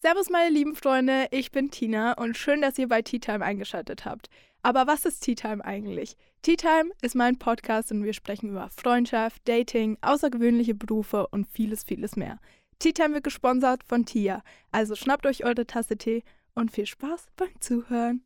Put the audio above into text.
Servus, meine lieben Freunde, ich bin Tina und schön, dass ihr bei Tea Time eingeschaltet habt. Aber was ist Tea Time eigentlich? Tea Time ist mein Podcast und wir sprechen über Freundschaft, Dating, außergewöhnliche Berufe und vieles, vieles mehr. Tea Time wird gesponsert von Tia, also schnappt euch eure Tasse Tee und viel Spaß beim Zuhören.